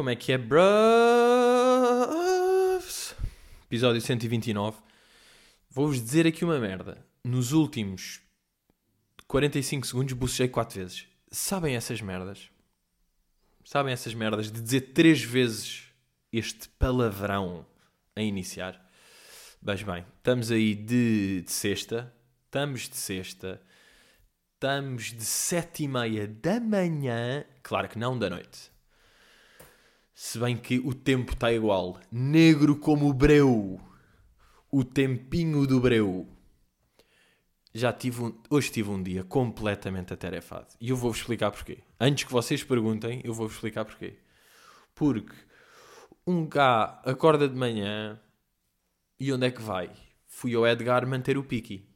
Como é que é, bros? Episódio 129. Vou-vos dizer aqui uma merda. Nos últimos 45 segundos bocejei 4 vezes. Sabem essas merdas? Sabem essas merdas de dizer 3 vezes este palavrão a iniciar? Mas bem, estamos aí de, de sexta. Estamos de sexta. Estamos de sete e meia da manhã. Claro que não da noite. Se bem que o tempo está igual. Negro como o breu. O tempinho do breu. Já tive um, hoje tive um dia completamente atarefado. E eu vou-vos explicar porquê. Antes que vocês perguntem, eu vou-vos explicar porquê. Porque um gá acorda de manhã e onde é que vai? Fui ao Edgar manter o piqui.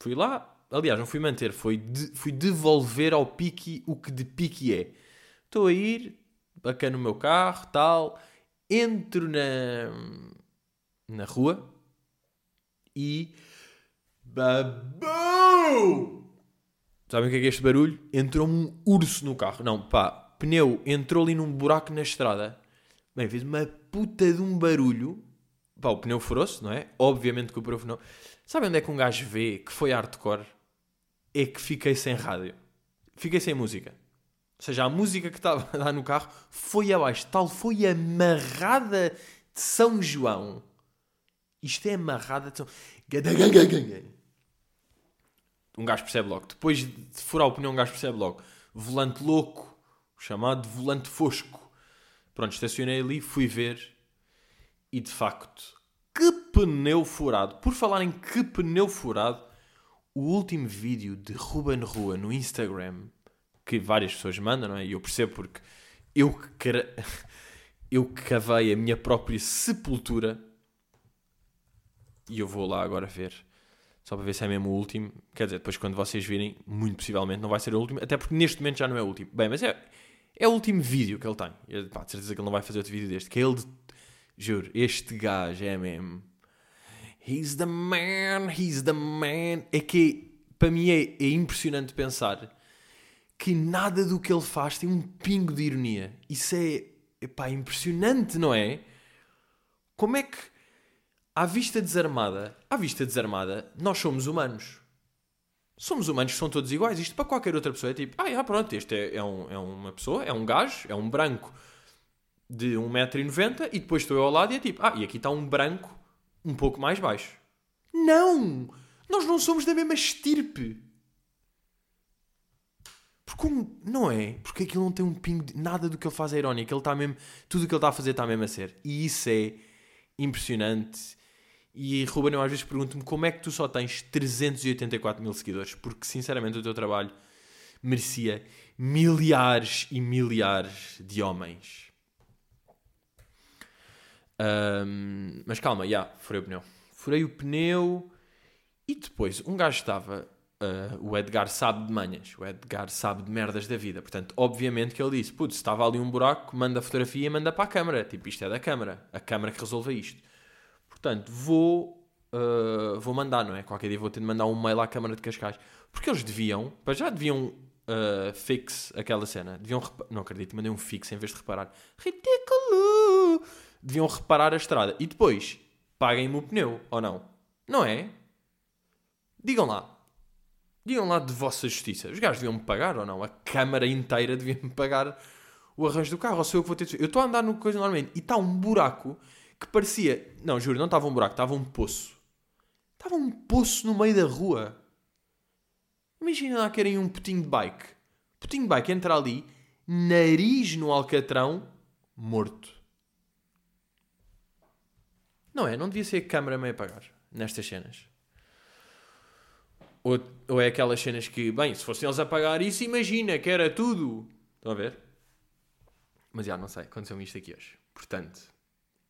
Fui lá. Aliás, não fui manter, fui, de, fui devolver ao piqui o que de piqui é. Estou a ir, bacana no meu carro, tal. Entro na, na rua e. Babou! Sabem o que é, que é este barulho? Entrou-me um urso no carro. Não, pá, pneu entrou ali num buraco na estrada. Bem, fez uma puta de um barulho. Pá, o pneu furou-se, não é? Obviamente que o pneu não. Sabem onde é que um gajo vê que foi hardcore? É que fiquei sem rádio. Fiquei sem música. Ou seja, a música que estava lá no carro foi abaixo. Tal foi amarrada de São João. Isto é amarrada de São... Um gajo percebe logo. Depois de furar o pneu, um gajo percebe logo. Volante louco. Chamado volante fosco. Pronto, estacionei ali, fui ver. E de facto, que pneu furado. Por falar em que pneu furado, o último vídeo de Ruben Rua no Instagram que várias pessoas mandam, não é? E eu percebo porque eu que eu cavei a minha própria sepultura e eu vou lá agora ver. Só para ver se é mesmo o último. Quer dizer, depois quando vocês virem, muito possivelmente não vai ser o último. Até porque neste momento já não é o último. Bem, mas é, é o último vídeo que ele tem. Eu, pá, de certeza que ele não vai fazer outro vídeo deste. Que é ele de... Juro, este gajo é mesmo. He's the man, he's the man. É que para mim é, é impressionante pensar que nada do que ele faz tem um pingo de ironia. Isso é, epá, impressionante, não é? Como é que, à vista desarmada, à vista desarmada, nós somos humanos. Somos humanos que são todos iguais. Isto para qualquer outra pessoa é tipo, ah, já, pronto, este é, é, um, é uma pessoa, é um gajo, é um branco de 1,90m e depois estou eu ao lado e é tipo, ah, e aqui está um branco um pouco mais baixo. Não! Nós não somos da mesma estirpe. Porque não é? Porque aquilo não tem um pingo de nada do que ele faz é irónico. Ele está mesmo, tudo o que ele está a fazer está mesmo a ser. E isso é impressionante. E Ruben, eu às vezes pergunto-me como é que tu só tens 384 mil seguidores? Porque sinceramente o teu trabalho merecia milhares e milhares de homens. Um, mas calma, já, yeah, furei o pneu. Furei o pneu e depois um gajo estava Uh, o Edgar sabe de manhas, o Edgar sabe de merdas da vida. Portanto, obviamente que ele disse: Putz, estava ali um buraco, manda a fotografia e manda para a câmara. Tipo, isto é da câmara, a câmara que resolve isto. Portanto, vou, uh, vou mandar, não é? Qualquer dia vou ter de mandar um mail à câmara de Cascais. Porque eles deviam, para já deviam uh, fix aquela cena. Deviam, não acredito, mandei um fix em vez de reparar. Ridículo! Deviam reparar a estrada e depois paguem-me o pneu, ou não? Não é? Digam lá, Digam lá de vossa justiça. Os gajos deviam-me pagar ou não? A câmara inteira devia-me pagar o arranjo do carro. Ou sou eu que vou ter de... Eu estou a andar no coisa normalmente e está um buraco que parecia. Não, juro, não estava um buraco, estava um poço. Estava um poço no meio da rua. Imagina lá querem um putinho de bike. Putinho de bike entra ali, nariz no alcatrão, morto. Não é? Não devia ser a câmara meio a pagar nestas cenas. Ou, ou é aquelas cenas que, bem, se fossem eles a pagar isso, imagina que era tudo. Estão a ver? Mas já não sei, aconteceu-me isto aqui hoje. Portanto,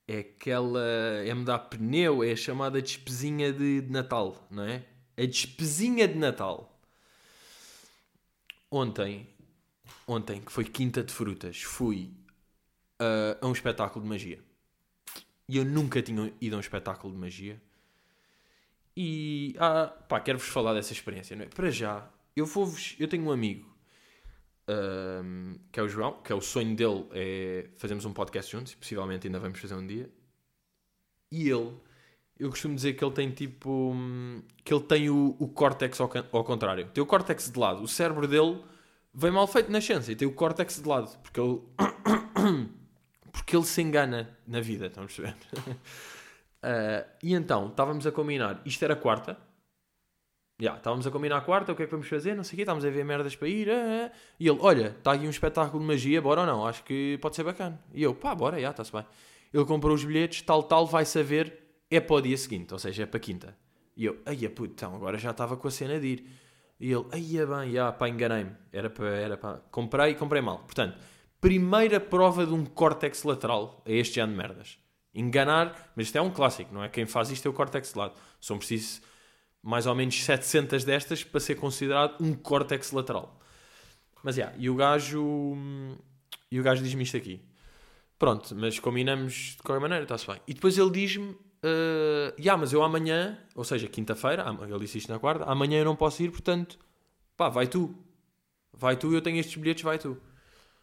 é aquela. É mudar pneu, é a chamada despesinha de, de Natal, não é? A despesinha de Natal. Ontem, ontem, que foi Quinta de Frutas, fui uh, a um espetáculo de magia. E eu nunca tinha ido a um espetáculo de magia. E ah, pá, quero-vos falar dessa experiência. Não é? Para já, eu vou-vos. Eu tenho um amigo um, que é o João, que é o sonho dele, é fazermos um podcast juntos, e possivelmente ainda vamos fazer um dia. E ele, eu costumo dizer que ele tem tipo. que ele tem o, o córtex ao, ao contrário. Tem o córtex de lado. O cérebro dele vem mal feito na ciência e tem o córtex de lado. Porque ele. porque ele se engana na vida, estamos a perceber? Ah, e então, estávamos a combinar. Isto era quarta. Já, estávamos a combinar a quarta, o que é que vamos fazer, não sei o quê, estávamos a ver merdas para ir. ah, ah. E ele, olha, está aqui um espetáculo de magia, bora ou não? Acho que pode ser bacana. E eu, pá, bora, já, está-se bem. Ele comprou os bilhetes, tal, tal, vai saber, é para o dia seguinte, ou seja, é para quinta. E eu, ai, puto, então, agora já estava com a cena de ir. E ele, ai, bem, já, pá, enganei-me. Era para, era para... Comprei, comprei mal. Portanto, primeira prova de um córtex lateral a este ano de merdas. Enganar, mas isto é um clássico, não é? Quem faz isto é o córtex de lado. São preciso mais ou menos 700 destas para ser considerado um córtex lateral. Mas, já, e o gajo... E o gajo diz-me isto aqui. Pronto, mas combinamos de qualquer maneira, está-se bem. E depois ele diz-me, uh, já, mas eu amanhã, ou seja, quinta-feira, ele disse isto na quarta, amanhã eu não posso ir, portanto, pá, vai tu. Vai tu, eu tenho estes bilhetes, vai tu.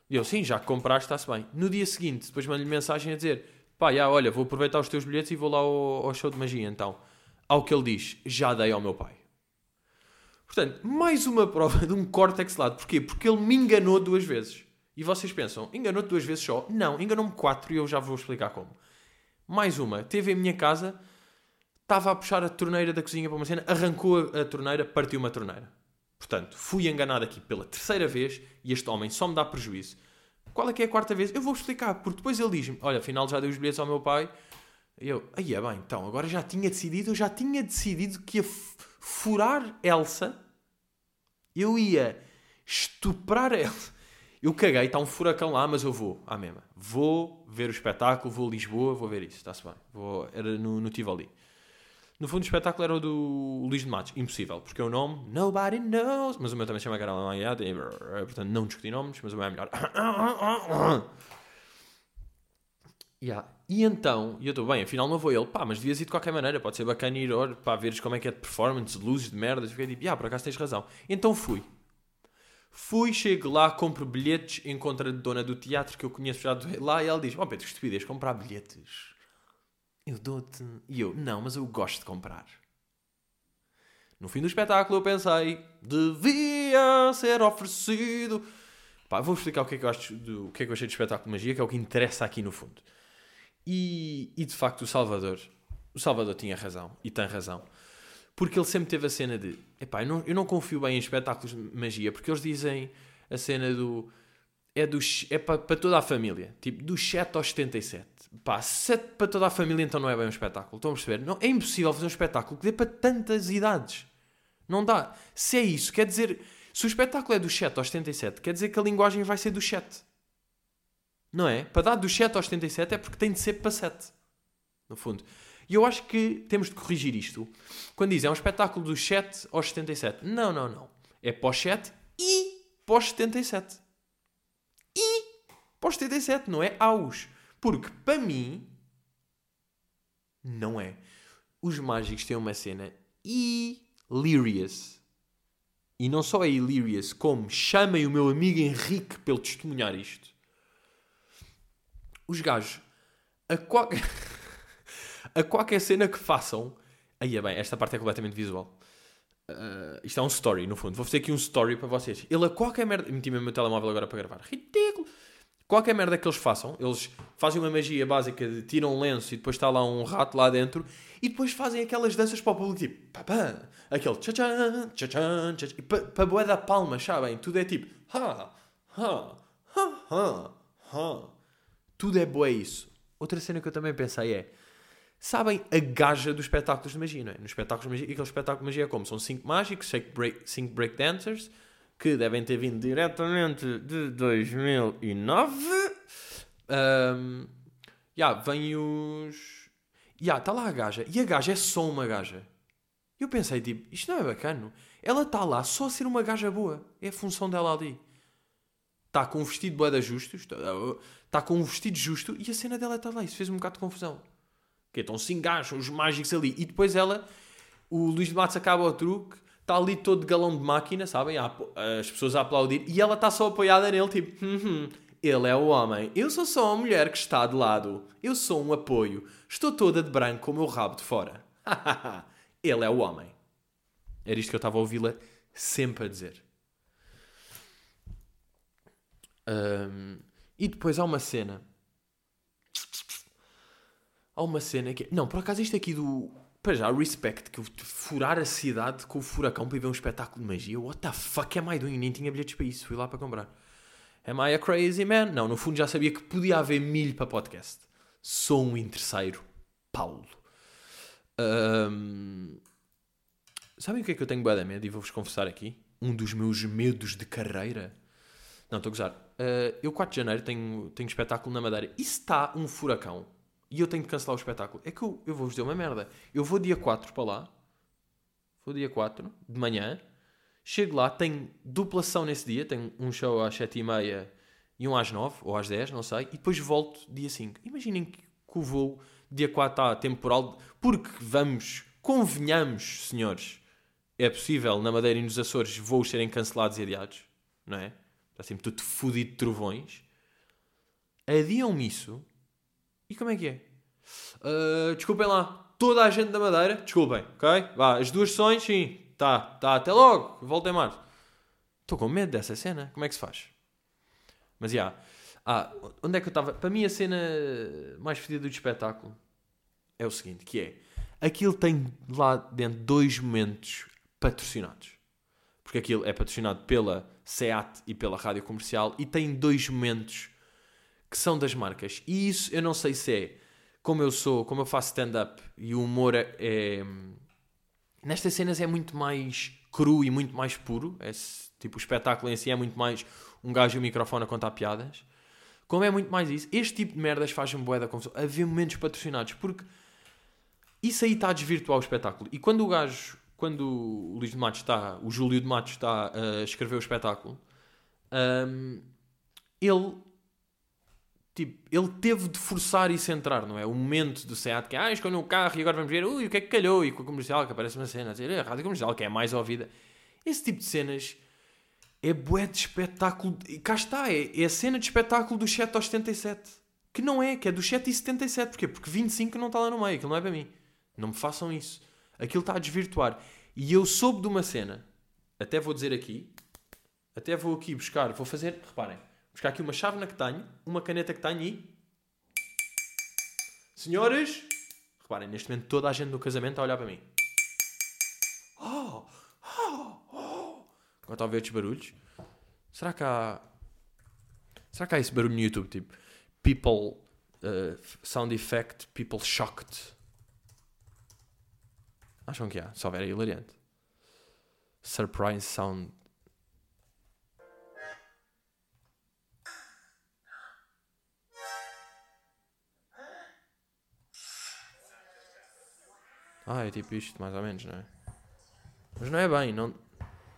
E eu, sim, já que compraste, está-se bem. No dia seguinte, depois mando-lhe mensagem a dizer, pá, já, olha, vou aproveitar os teus bilhetes e vou lá ao, ao show de magia, então. Ao que ele diz, já dei ao meu pai. Portanto, mais uma prova de um córtex lado. Porquê? Porque ele me enganou duas vezes. E vocês pensam, enganou-te duas vezes só? Não, enganou-me quatro e eu já vou explicar como. Mais uma, teve em minha casa, estava a puxar a torneira da cozinha para uma cena, arrancou a torneira, partiu uma torneira. Portanto, fui enganado aqui pela terceira vez e este homem só me dá prejuízo. Qual é que é a quarta vez? Eu vou explicar, porque depois ele diz-me: Olha, afinal já dei os bilhetes ao meu pai. E eu, aí é bem, então, agora já tinha decidido, eu já tinha decidido que ia furar Elsa, eu ia estuprar Elsa. Eu caguei, está um furacão lá, mas eu vou, à mesma. Vou ver o espetáculo, vou a Lisboa, vou ver isso, está-se bem. Vou, era no, no Tivoli. No fundo, o espetáculo era o do Luís de Matos. Impossível, porque o nome Nobody Knows. Mas o meu também chama Carol Manhã, portanto não discuti nomes, mas o meu é melhor. Yeah. E então, eu estou bem, afinal não vou ele, pá, mas devias ir de qualquer maneira, pode ser bacana ir, pá, veres como é que é de performance, luzes, de merdas. Fiquei tipo, yeah, por acaso tens razão. Então fui. Fui, chego lá, compro bilhetes, encontro a dona do teatro que eu conheço já lá e ela diz: Oh Pedro, que estupidez, comprar bilhetes. Eu dou-te. E eu: Não, mas eu gosto de comprar. No fim do espetáculo eu pensei: Devia ser oferecido. Pá, vou explicar o que é que eu acho do o que é que eu achei do espetáculo de magia, que é o que interessa aqui no fundo. E, e de facto o Salvador, o Salvador tinha razão e tem razão. Porque ele sempre teve a cena de epá, eu não, eu não confio bem em espetáculos de magia, porque eles dizem a cena do é, é para, para toda a família, tipo dos 7 aos 77. Pá, 7 para toda a família então não é bem um espetáculo. Estão a perceber? Não, é impossível fazer um espetáculo que dê para tantas idades. Não dá. Se é isso, quer dizer, se o espetáculo é dos 7 aos 77, quer dizer que a linguagem vai ser dos 7. Não é? Para dar dos 7 aos 77 é porque tem de ser para 7. No fundo. E eu acho que temos de corrigir isto. Quando dizem é um espetáculo dos 7 aos 77. Não, não, não. É pós 7 e pós 77. E pós 77, não é aos. Porque para mim, não é. Os mágicos têm uma cena hilarious. E não só é hilarious, como chamem o meu amigo Henrique para ele testemunhar isto. Os gajos, a qualquer, a qualquer cena que façam. Aí é bem, esta parte é completamente visual. Uh, isto é um story, no fundo. Vou fazer aqui um story para vocês. Ele a qualquer merda. Meti mesmo o meu telemóvel agora para gravar. Ridículo! Qualquer merda que eles façam, eles fazem uma magia básica de tiram um lenço e depois está lá um rato lá dentro e depois fazem aquelas danças para o público tipo papá, aquele tchan tchan tchan e para pa boé da palma, sabem? Tudo é tipo ha, ha, ha, ha, ha. Tudo é boé isso. Outra cena que eu também pensei é sabem a gaja dos espetáculos de magia, não é? Nos espetáculos de magia, aquele espetáculo de magia é como? São cinco mágicos, cinco break, cinco break dancers que devem ter vindo diretamente de 2009. Um, yeah, vem os. Yeah, está lá a gaja. E a gaja é só uma gaja. Eu pensei, tipo, isto não é bacana. Ela está lá só a ser uma gaja boa. É a função dela ali. Está com um vestido boa de justos. Está, está com um vestido justo e a cena dela está lá. Isso fez um bocado de confusão. Que estão cinco gajos, os mágicos ali. E depois ela, o Luís de Matos acaba o truque está ali todo de galão de máquina, sabem? As pessoas a aplaudir e ela está só apoiada nele, tipo, hum, hum, ele é o homem, eu sou só a mulher que está de lado, eu sou um apoio, estou toda de branco com o meu rabo de fora. ele é o homem. Era isto que eu estava a ouvi-la sempre a dizer. Um, e depois há uma cena. Há uma cena que. Não, por acaso isto aqui do. Para já, respect, que furar a cidade com o furacão para ir ver um espetáculo de magia. What the fuck am I doing? Nem tinha bilhetes para isso, fui lá para comprar. Am I a crazy man? Não, no fundo já sabia que podia haver milho para podcast. Sou um interesseiro. Paulo. Um... Sabem o que é que eu tenho da medo? E vou-vos confessar aqui. Um dos meus medos de carreira. Não, estou a gozar. Uh, eu, 4 de janeiro, tenho, tenho espetáculo na Madeira. E se está um furacão e eu tenho de cancelar o espetáculo, é que eu, eu vou-vos dizer uma merda. Eu vou dia 4 para lá. Vou dia 4 de manhã. Chego lá, tenho duplação nesse dia. Tenho um show às 7h30 e um às 9 ou às 10, não sei. E depois volto dia 5. Imaginem que, que o voo dia 4 está temporal. Porque vamos, convenhamos, senhores, é possível na Madeira e nos Açores voos serem cancelados e adiados, não é? Está sempre tudo fodido de trovões. Adiam-me isso. E como é que é? Uh, desculpem lá. Toda a gente da Madeira. Desculpem, ok? Vá, as duas sessões, sim. Tá, tá. Até logo. Volta em março. Estou com medo dessa cena. Como é que se faz? Mas, já. Yeah. Ah, onde é que eu estava? Para mim, a cena mais fedida do espetáculo é o seguinte, que é... Aquilo tem lá dentro dois momentos patrocinados. Porque aquilo é patrocinado pela SEAT e pela rádio comercial e tem dois momentos que são das marcas. E isso eu não sei se é como eu sou, como eu faço stand-up e o humor é, é, Nestas cenas é muito mais cru e muito mais puro. É, tipo, o espetáculo em si é muito mais um gajo e o microfone a contar piadas. Como é muito mais isso, este tipo de merdas faz-me bué da confusão. Haver momentos patrocinados, porque isso aí está a desvirtuar o espetáculo. E quando o gajo quando o Luís de Matos está, o Júlio de Matos está a escrever o espetáculo, um, ele tipo, ele teve de forçar e centrar, não é? O momento do SEAT que, ah, escolheu um carro e agora vamos ver, ui, o que é que calhou? E com a comercial que aparece uma cena, a dizer, é a rádio comercial que é mais ouvida. Esse tipo de cenas é bué de espetáculo. E cá está, é, é a cena de espetáculo do 7 aos 77. Que não é, que é do 7 e 77. Porquê? Porque 25 não está lá no meio, aquilo não é para mim. Não me façam isso. Aquilo está a desvirtuar. E eu soube de uma cena, até vou dizer aqui, até vou aqui buscar, vou fazer, reparem, buscar aqui uma chávena que tenho, uma caneta que tenho e. Senhores, reparem, neste momento toda a gente no casamento está a olhar para mim. Oh, oh, oh. Está a ver estes barulhos. Será que há. Será que há esse barulho no YouTube? Tipo, people. Uh, sound effect, people shocked. Acham que há? Se houver é hilariante. Surprise sound. Ah, é tipo isto, mais ou menos, não é? Mas não é bem, não.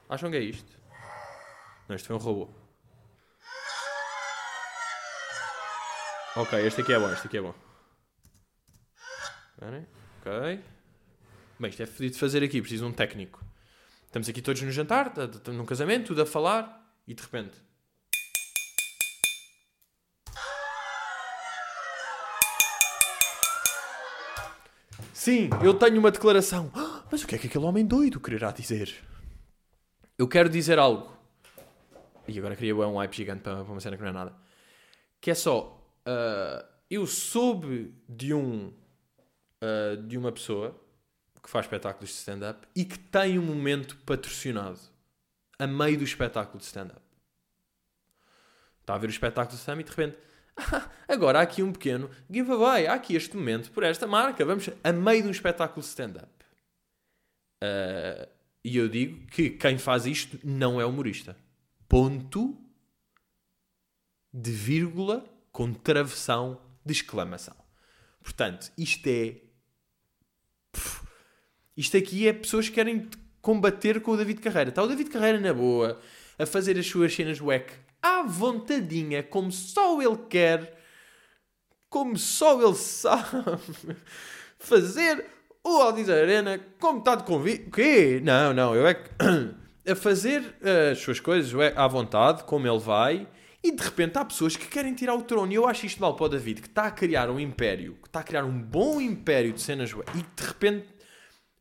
Acham que é isto? Não, isto foi um robô. Ok, este aqui é bom, este aqui é bom. Ok. Bem, isto é fodido de fazer aqui, preciso de um técnico. Estamos aqui todos no jantar, num casamento, tudo a falar, e de repente. Sim, eu tenho uma declaração. Mas o que é que aquele homem doido quererá dizer? Eu quero dizer algo. E agora queria um hype gigante para uma cena que não é nada. Que é só. Uh, eu soube de um. Uh, de uma pessoa que faz espetáculos de stand-up e que tem um momento patrocinado a meio do espetáculo de stand-up. Está a ver o espetáculo de stand-up e de repente, agora há aqui um pequeno giveaway, há aqui este momento por esta marca, vamos a meio de um espetáculo stand-up. Uh, e eu digo que quem faz isto não é humorista. Ponto de vírgula com travessão de exclamação. Portanto, isto é isto aqui é pessoas que querem combater com o David Carreira. Está o David Carreira na boa, a fazer as suas cenas wack à vontadinha, como só ele quer, como só ele sabe fazer o Aldiz Arena, como está de convite. O quê? Não, não, eu é que. a fazer as suas coisas é à vontade, como ele vai. E de repente há pessoas que querem tirar o trono. E eu acho isto mal para o David, que está a criar um império, que está a criar um bom império de cenas. E de repente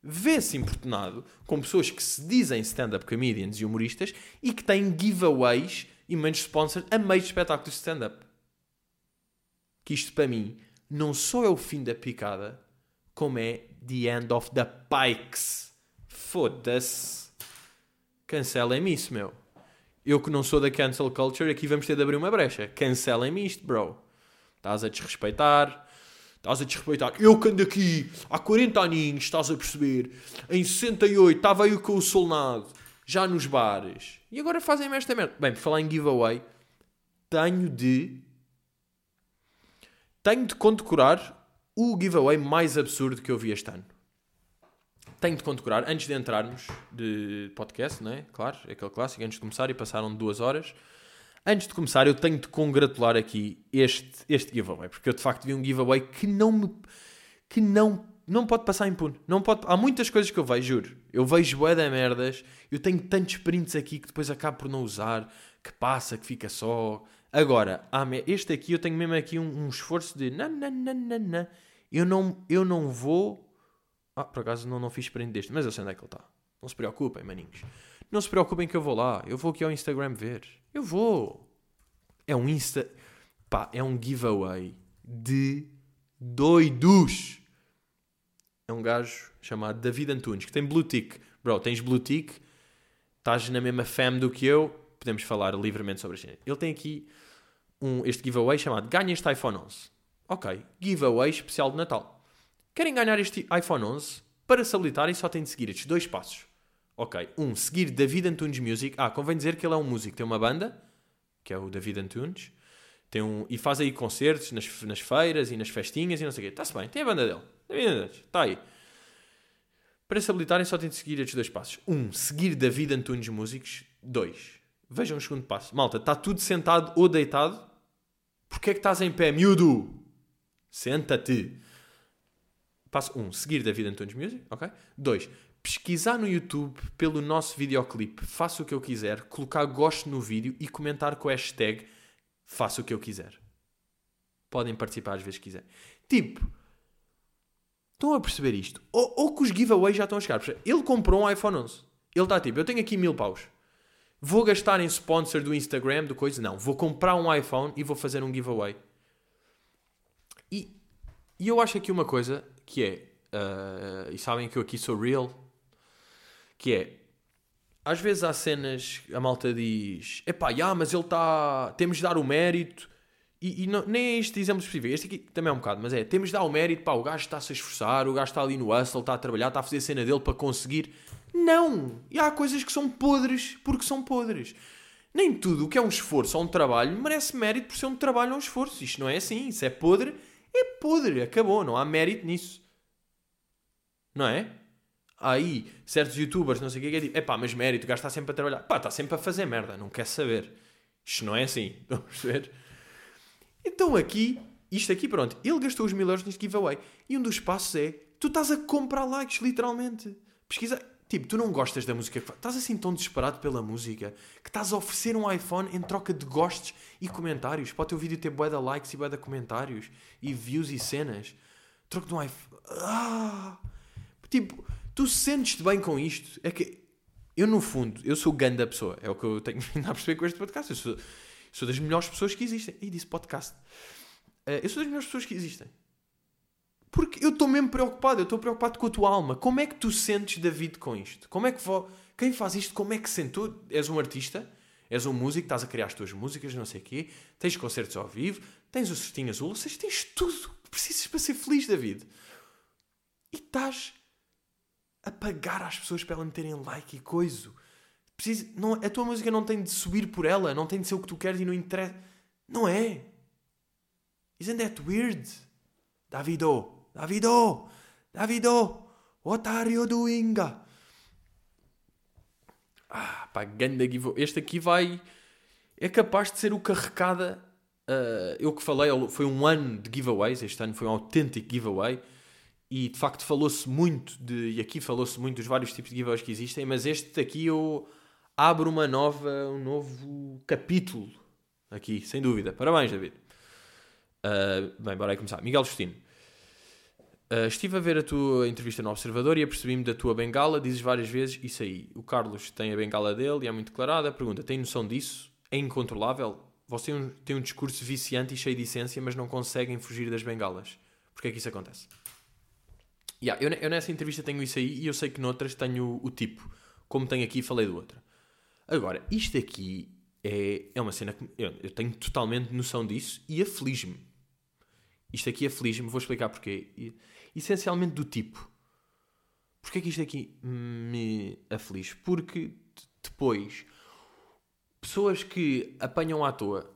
vê-se importunado com pessoas que se dizem stand-up comedians e humoristas e que têm giveaways e menos sponsors a meio de espetáculos de stand-up. Que isto para mim não só é o fim da picada, como é the end of the pikes. Foda-se. Cancelem-me isso, meu. Eu que não sou da cancel culture, aqui vamos ter de abrir uma brecha. Cancelem-me isto, bro. Estás a desrespeitar. Estás a desrespeitar. Eu que ando aqui há 40 aninhos, estás a perceber? Em 68 estava eu com o solnado, já nos bares. E agora fazem-me esta merda. Bem, por falar em giveaway, tenho de. Tenho de condecorar o giveaway mais absurdo que eu vi este ano. Tenho de condecorar, antes de entrarmos de podcast, não é? Claro, é aquele clássico, antes de começar, e passaram duas horas. Antes de começar, eu tenho de congratular aqui este, este giveaway, porque eu de facto vi um giveaway que não me. que não, não pode passar impune. Não pode, há muitas coisas que eu vejo, juro. Eu vejo bué de merdas, eu tenho tantos prints aqui que depois acabo por não usar, que passa, que fica só. Agora, este aqui eu tenho mesmo aqui um, um esforço de. Não. Eu não, eu não vou. Ah, por acaso não, não fiz print deste, mas eu sei onde é que ele está. Não se preocupem, maninhos. Não se preocupem que eu vou lá. Eu vou aqui ao Instagram ver. Eu vou. É um Insta. Pá, é um giveaway de doidos. É um gajo chamado David Antunes que tem Blue Tick. Bro, tens Blue Tick, estás na mesma fam do que eu, podemos falar livremente sobre isto. Ele tem aqui um, este giveaway chamado Ganha este iPhone 11. Ok, giveaway especial de Natal. Querem ganhar este iPhone 11? Para se habilitarem só têm de seguir estes dois passos. Ok. Um, seguir David Antunes Music. Ah, convém dizer que ele é um músico. Tem uma banda, que é o David Antunes. Tem um, e faz aí concertos nas, nas feiras e nas festinhas e não sei o quê. Está-se bem. Tem a banda dele. David. Está aí. Para se habilitarem só tem de seguir estes dois passos. Um, seguir David Antunes Músicos. Dois, vejam o segundo passo. Malta, está tudo sentado ou deitado? Porquê é que estás em pé, miúdo? Senta-te. Passo 1. Um, seguir David Antunes Music. Ok? 2 pesquisar no YouTube pelo nosso videoclipe, faça o que eu quiser, colocar gosto no vídeo e comentar com a hashtag faça o que eu quiser. Podem participar às vezes que quiserem. Tipo, estão a perceber isto? Ou, ou que os giveaways já estão a chegar. Ele comprou um iPhone 11. Ele está tipo, eu tenho aqui mil paus. Vou gastar em sponsor do Instagram, do coisa? Não. Vou comprar um iPhone e vou fazer um giveaway. E, e eu acho aqui uma coisa que é, uh, e sabem que eu aqui sou real, que é, às vezes há cenas, a malta diz, epá, já, mas ele está, temos de dar o mérito, e, e não, nem é este exemplo específico, este aqui também é um bocado, mas é, temos de dar o mérito, pá, o gajo está-se a esforçar, o gajo está ali no hustle, está a trabalhar, está a fazer a cena dele para conseguir. Não! E há coisas que são podres porque são podres. Nem tudo o que é um esforço ou um trabalho merece mérito por ser um trabalho ou um esforço. Isto não é assim. Isso é podre, é podre. Acabou. Não há mérito nisso. Não é? Aí certos youtubers, não sei o que, que é tipo, epá, mas mérito, o gajo está sempre a trabalhar. Pá, está sempre a fazer merda, não quer saber. Isto não é assim, a perceber? Então aqui, isto aqui, pronto, ele gastou os mil euros neste giveaway. E um dos passos é, tu estás a comprar likes, literalmente. Pesquisa, tipo, tu não gostas da música que Estás assim tão desesperado pela música que estás a oferecer um iPhone em troca de gostos e comentários. Para o teu vídeo ter bué de likes e bué de comentários e views e cenas. Troca de um iPhone. Ah! Tipo, tu sentes-te bem com isto? É que eu, no fundo, eu sou ganda pessoa. É o que eu tenho vindo a perceber com este podcast. Eu sou, sou das melhores pessoas que existem. E disse podcast. Uh, eu sou das melhores pessoas que existem. Porque eu estou mesmo preocupado. Eu estou preocupado com a tua alma. Como é que tu sentes, David, com isto? Como é que vou... Quem faz isto, como é que sente? És um artista, és um músico, estás a criar as tuas músicas, não sei o quê, tens concertos ao vivo, tens o cestinho azul, ou seja, tens tudo que precisas para ser feliz, David. E estás a pagar às pessoas para elas meterem like e coisa. Precisa, não, a tua música não tem de subir por ela, não tem de ser o que tu queres e não interessa. Não é. Isn't that weird? Davido, Davido, Davido, what are you doing? Ah, pá, ganda Este aqui vai. É capaz de ser o carregada. Uh, eu que falei, foi um ano de giveaways. Este ano foi um autêntico giveaway. E de facto falou-se muito de. E aqui falou-se muito dos vários tipos de giveaways que existem, mas este aqui eu abro uma nova, um novo capítulo aqui, sem dúvida. Parabéns, David. Uh, bem, bora aí começar. Miguel Justino. Uh, estive a ver a tua entrevista no Observador e apercebi-me da tua bengala. Dizes várias vezes isso aí. O Carlos tem a bengala dele e é muito declarada. Pergunta: tem noção disso? É incontrolável? Você tem um, discurso viciante e cheio de essência, mas não conseguem fugir das bengalas. Porquê é que isso acontece? Yeah, eu, eu, nessa entrevista tenho isso aí e eu sei que noutras tenho o, o tipo, como tenho aqui falei do outro. Agora, isto aqui é, é uma cena que eu, eu tenho totalmente noção disso e aflige-me. Isto aqui aflige-me, vou explicar porquê. Essencialmente do tipo. Porquê que isto aqui me aflige? Porque depois, pessoas que apanham à toa,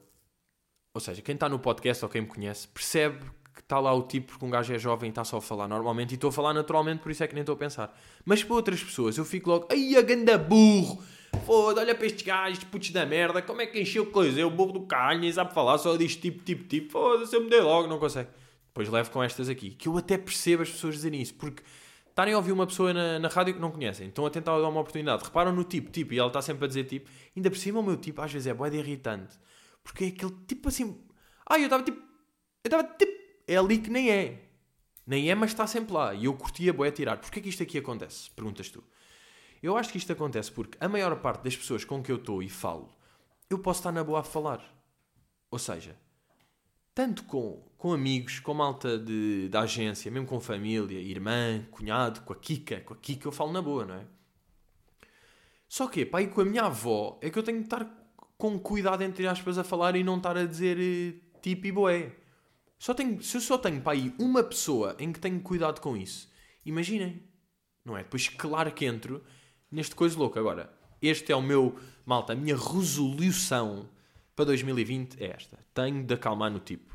ou seja, quem está no podcast ou quem me conhece, percebe está lá o tipo porque um gajo é jovem e está só a falar normalmente e estou a falar naturalmente, por isso é que nem estou a pensar. Mas para outras pessoas eu fico logo, ai a ganda burro, foda, olha para estes gajos, putos da merda, como é que encheu coisa? É o burro do caralho, nem sabe falar, só diz tipo, tipo, tipo, foda-se, eu me dei logo, não consegue. Depois levo com estas aqui, que eu até percebo as pessoas dizerem isso, porque estarem a ouvir uma pessoa na, na rádio que não conhecem, estão a tentar dar uma oportunidade, reparam no tipo, tipo, e ela está sempre a dizer tipo, ainda por cima o meu tipo às vezes é boeda irritante, porque é aquele tipo assim, ah, eu estava tipo, eu estava tipo, é ali que nem é. Nem é, mas está sempre lá. E eu curtia boé tirar. Porquê que isto aqui acontece? Perguntas tu. Eu acho que isto acontece porque a maior parte das pessoas com que eu estou e falo, eu posso estar na boa a falar. Ou seja, tanto com, com amigos, com malta de, da agência, mesmo com família, irmã, cunhado, com a Kika, com a Kika eu falo na boa, não é? Só que, pá, e com a minha avó é que eu tenho que estar com cuidado, entre aspas, a falar e não estar a dizer eh, tipo e boé. Só tenho, se eu só tenho para aí uma pessoa em que tenho cuidado com isso, imaginem, não é? Depois, claro que entro neste coisa louca. Agora, este é o meu, malta, a minha resolução para 2020 é esta. Tenho de acalmar no tipo.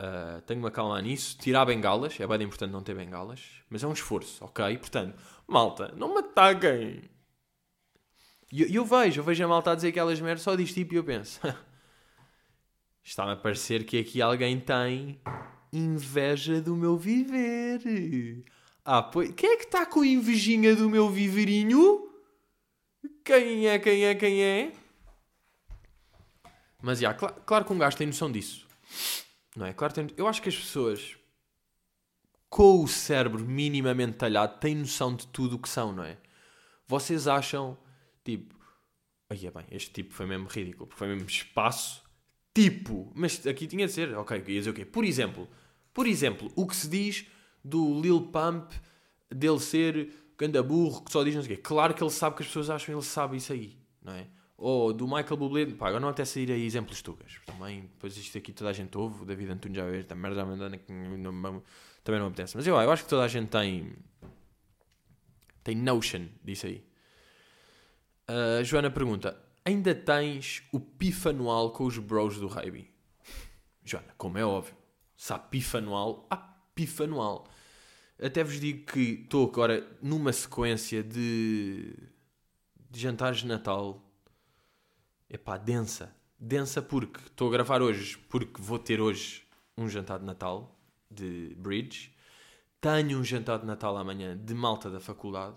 Uh, tenho de acalmar nisso. Tirar bengalas, é bem importante não ter bengalas, mas é um esforço, ok? Portanto, malta, não me ataquem. E eu, eu, vejo, eu vejo a malta a dizer aquelas merdas, só diz tipo e eu penso. Está-me a parecer que aqui alguém tem inveja do meu viver. Ah, pois. Quem é que está com invejinha do meu viverinho? Quem é, quem é, quem é? Mas, já, claro, claro que um gajo tem noção disso. Não é? Claro tem... Eu acho que as pessoas com o cérebro minimamente talhado têm noção de tudo o que são, não é? Vocês acham, tipo... Ai, é bem, este tipo foi mesmo ridículo. Foi mesmo espaço tipo, mas aqui tinha de ser, ok, ia dizer o quê? Por exemplo, por exemplo, o que se diz do Lil Pump dele ser ganda burro, que só diz não sei o quê. Claro que ele sabe que as pessoas acham que ele sabe isso aí, não é? Ou do Michael Bublé, pá, agora não até sair aí exemplos tugas. Também, depois isto aqui toda a gente ouve, o David Antunes já veio, também já me também não apetece. Mas eu, eu acho que toda a gente tem tem notion disso aí. Uh, Joana pergunta: ainda tens o PIF anual com os bros do Reiby. Joana, como é óbvio, se há PIF anual, há PIF anual. Até vos digo que estou agora numa sequência de, de jantares de Natal. Epá, densa. Densa porque estou a gravar hoje, porque vou ter hoje um jantar de Natal de Bridge. Tenho um jantar de Natal amanhã de malta da faculdade.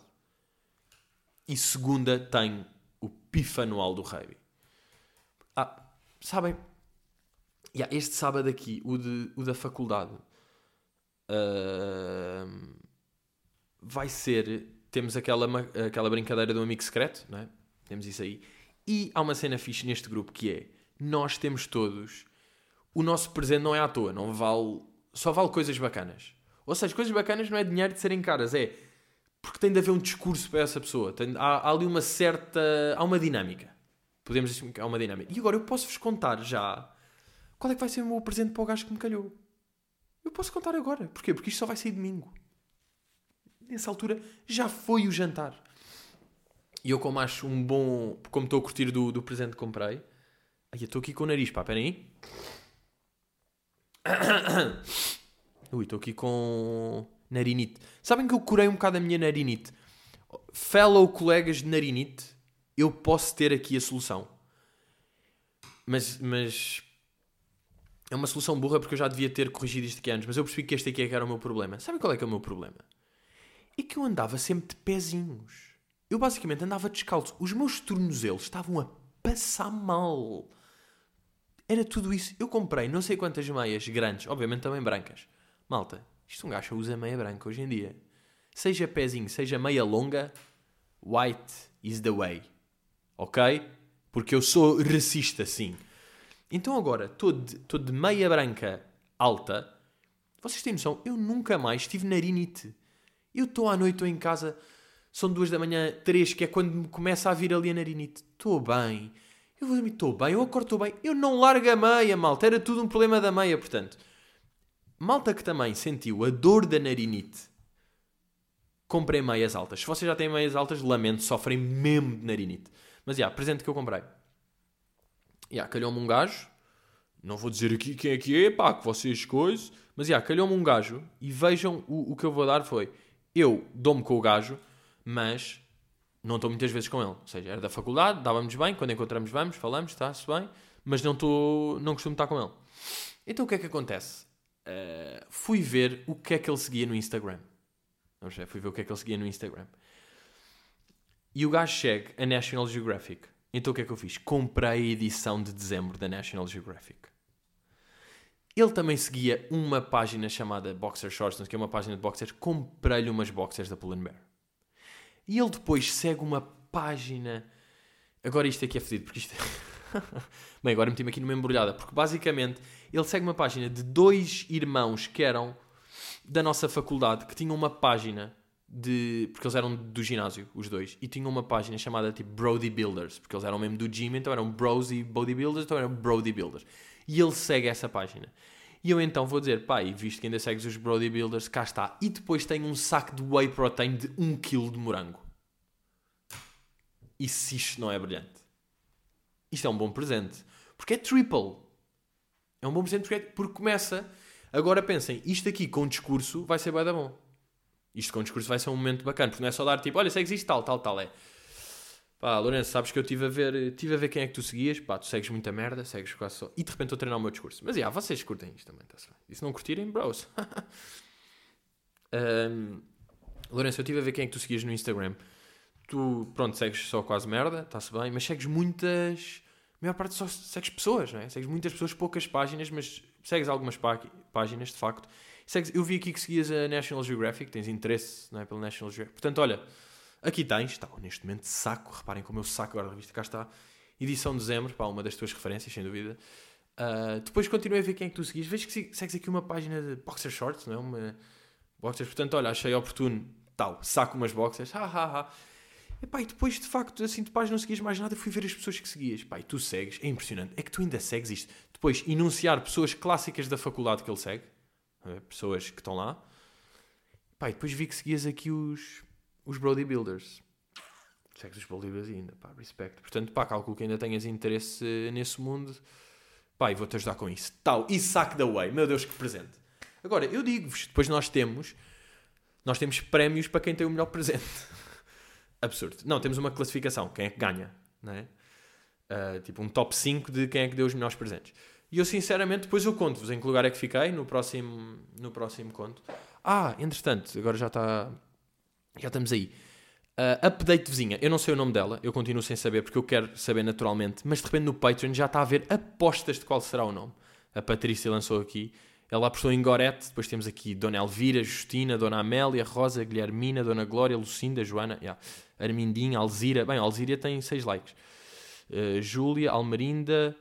E segunda tenho o PIF anual do rugby. Ah, sabem? Yeah, este sábado aqui, o, de, o da faculdade, vai ser. Temos aquela, aquela brincadeira do amigo secreto, não é? Temos isso aí. E há uma cena fixe neste grupo que é: nós temos todos. O nosso presente não é à toa, não vale. Só vale coisas bacanas. Ou seja, coisas bacanas não é dinheiro de serem caras, é porque tem de haver um discurso para essa pessoa. Tem, há, há, ali uma certa. Há uma dinâmica. Podemos dizer que há uma dinâmica. E agora eu posso-vos contar já qual é que vai ser o meu presente para o gajo que me calhou. Eu posso contar agora. Porquê? Porque isto só vai sair domingo. Nessa altura já foi o jantar. E eu, como acho um bom. Como estou a curtir do, do presente que comprei. Ai, eu estou aqui com o nariz, pá, peraí. Ui, estou aqui com narinite. Sabem que eu curei um bocado a minha narinite? Fellow colegas de narinite, eu posso ter aqui a solução. Mas, mas é uma solução burra porque eu já devia ter corrigido isto aqui antes, mas eu percebi que este aqui é que era o meu problema. Sabe qual é que é o meu problema? É que eu andava sempre de pezinhos. Eu basicamente andava descalço. Os meus tornozelos estavam a passar mal. Era tudo isso. Eu comprei não sei quantas meias grandes, obviamente também brancas. Malta, isto um gajo usa meia branca hoje em dia. Seja pezinho, seja meia longa, white is the way. Ok? Porque eu sou racista, sim. Então agora, estou de, de meia branca alta. Vocês têm noção? Eu nunca mais tive narinite. Eu estou à noite, estou em casa, são duas da manhã, três, que é quando me começa a vir ali a narinite. Estou bem. Eu vou dormir, estou bem, eu acordo, estou bem. Eu não largo a meia, malta. Era tudo um problema da meia, portanto. Malta que também sentiu a dor da narinite. Comprei meias altas. Se vocês já têm meias altas, lamento, sofrem mesmo de narinite. Mas, já, yeah, presente que eu comprei. Yeah, calhou-me um gajo. Não vou dizer aqui quem é que é, pá, que vocês coisas. Mas, yeah, calhou-me um gajo. E vejam, o, o que eu vou dar foi... Eu dou-me com o gajo, mas não estou muitas vezes com ele. Ou seja, era da faculdade, dávamos bem, quando encontramos vamos, falamos, está-se bem, mas não, estou, não costumo estar com ele. Então o que é que acontece? Uh, fui ver o que é que ele seguia no Instagram. Vamos ver, fui ver o que é que ele seguia no Instagram. E o gajo segue a National Geographic. Então o que é que eu fiz? Comprei a edição de dezembro da National Geographic. Ele também seguia uma página chamada Boxer Shorts, que é uma página de boxers. Comprei-lhe umas boxers da Pull&Bear. E ele depois segue uma página... Agora isto aqui é fedido, porque isto... Bem, agora meti-me aqui numa embrulhada, porque basicamente ele segue uma página de dois irmãos que eram da nossa faculdade, que tinham uma página de. Porque eles eram do ginásio, os dois, e tinham uma página chamada tipo Brody Builders, porque eles eram mesmo do gym, então eram bros e bodybuilders, então eram Brody Builders. E ele segue essa página. E eu então vou dizer, pai, visto que ainda segues os Brody Builders, cá está. E depois tem um saco de whey protein de 1 kg de morango. E se isto não é brilhante? Isto é um bom presente. Porque é triple. É um bom presente porque, é, porque começa. Agora pensem, isto aqui com discurso vai ser bem da bom. Isto com discurso vai ser um momento bacana, porque não é só dar tipo, olha, segues isto, tal, tal, tal. É pá, Lourenço, sabes que eu estive a ver, tive a ver quem é que tu seguias, pá, tu segues muita merda, segues quase só. E de repente estou a treinar o meu discurso. Mas, yeah, vocês curtem isto também, está-se bem. E se não curtirem, bros. um, Lourenço, eu estive a ver quem é que tu seguias no Instagram. Tu, pronto, segues só quase merda, está-se bem, mas segues muitas. A maior parte só segues pessoas, não é? Segues muitas pessoas, poucas páginas, mas segues algumas páginas, de facto. Segues, eu vi aqui que seguias a National Geographic, tens interesse não é, pelo National Geographic. Portanto, olha, aqui tens, está neste momento saco, reparem como eu saco agora a revista, cá está, edição de dezembro, pá, uma das tuas referências, sem dúvida. Uh, depois continuei a ver quem é que tu seguis. Vejo que segues aqui uma página de boxer shorts, não é? Uma boxers, portanto, olha, achei oportuno, tal, saco umas boxers, ha ha ha. E, pá, e depois, de facto, assim, de página não seguias mais nada, fui ver as pessoas que seguias. Pá, e tu segues, é impressionante. É que tu ainda segues isto. Depois, enunciar pessoas clássicas da faculdade que ele segue é? Pessoas que estão lá. Pá, e depois vi que seguias aqui os, os bodybuilders. Segues os bodybuilders ainda, pá, respect. Portanto, pá, calculo que ainda tenhas interesse nesse mundo. Pá, e vou-te ajudar com isso. Tal, e saque da way. Meu Deus, que presente. Agora, eu digo-vos, depois nós temos, nós temos prémios para quem tem o melhor presente. Absurdo. Não, temos uma classificação, quem é que ganha, não é? Uh, tipo um top 5 de quem é que deu os melhores presentes. E eu, sinceramente, depois eu conto-vos em que lugar é que fiquei no próximo, no próximo conto. Ah, entretanto, agora já está. Já estamos aí. Uh, update vizinha, eu não sei o nome dela, eu continuo sem saber porque eu quero saber naturalmente, mas de repente no Patreon já está a haver apostas de qual será o nome. A Patrícia lançou aqui, ela apostou em Gorete, depois temos aqui Dona Elvira, Justina, Dona Amélia, Rosa, Guilhermina, Dona Glória, Lucinda, Joana, yeah. Armindinha, Alzira, bem, Alzira tem 6 likes. Uh, Júlia, Almerinda,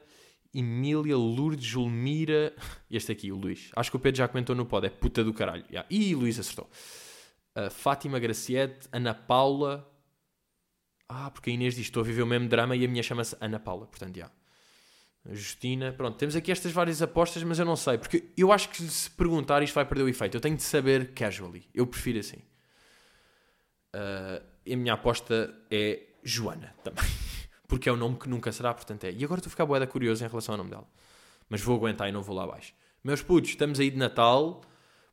Emília, Lourdes, Julmira. Este aqui, o Luís. Acho que o Pedro já comentou no pod, é puta do caralho. Yeah. Ih, Luís acertou. Uh, Fátima Graciete, Ana Paula. Ah, porque a Inês diz: Estou a viver o mesmo drama e a minha chama-se Ana Paula. Portanto, já. Justina. Pronto, temos aqui estas várias apostas, mas eu não sei. Porque eu acho que se perguntar isto vai perder o efeito. Eu tenho de saber casually. Eu prefiro assim. Uh, a minha aposta é Joana também porque é o nome que nunca será, portanto é. E agora estou a ficar boeda curioso em relação ao nome dela. Mas vou aguentar e não vou lá abaixo. Meus putos, estamos aí de Natal,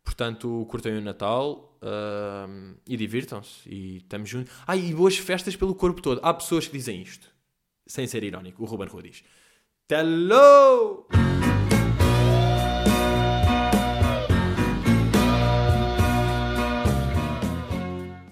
portanto curtem o Natal uh, e divirtam-se. E estamos juntos. Ah, e boas festas pelo corpo todo. Há pessoas que dizem isto, sem ser irónico. O Ruben Rua diz: Hello!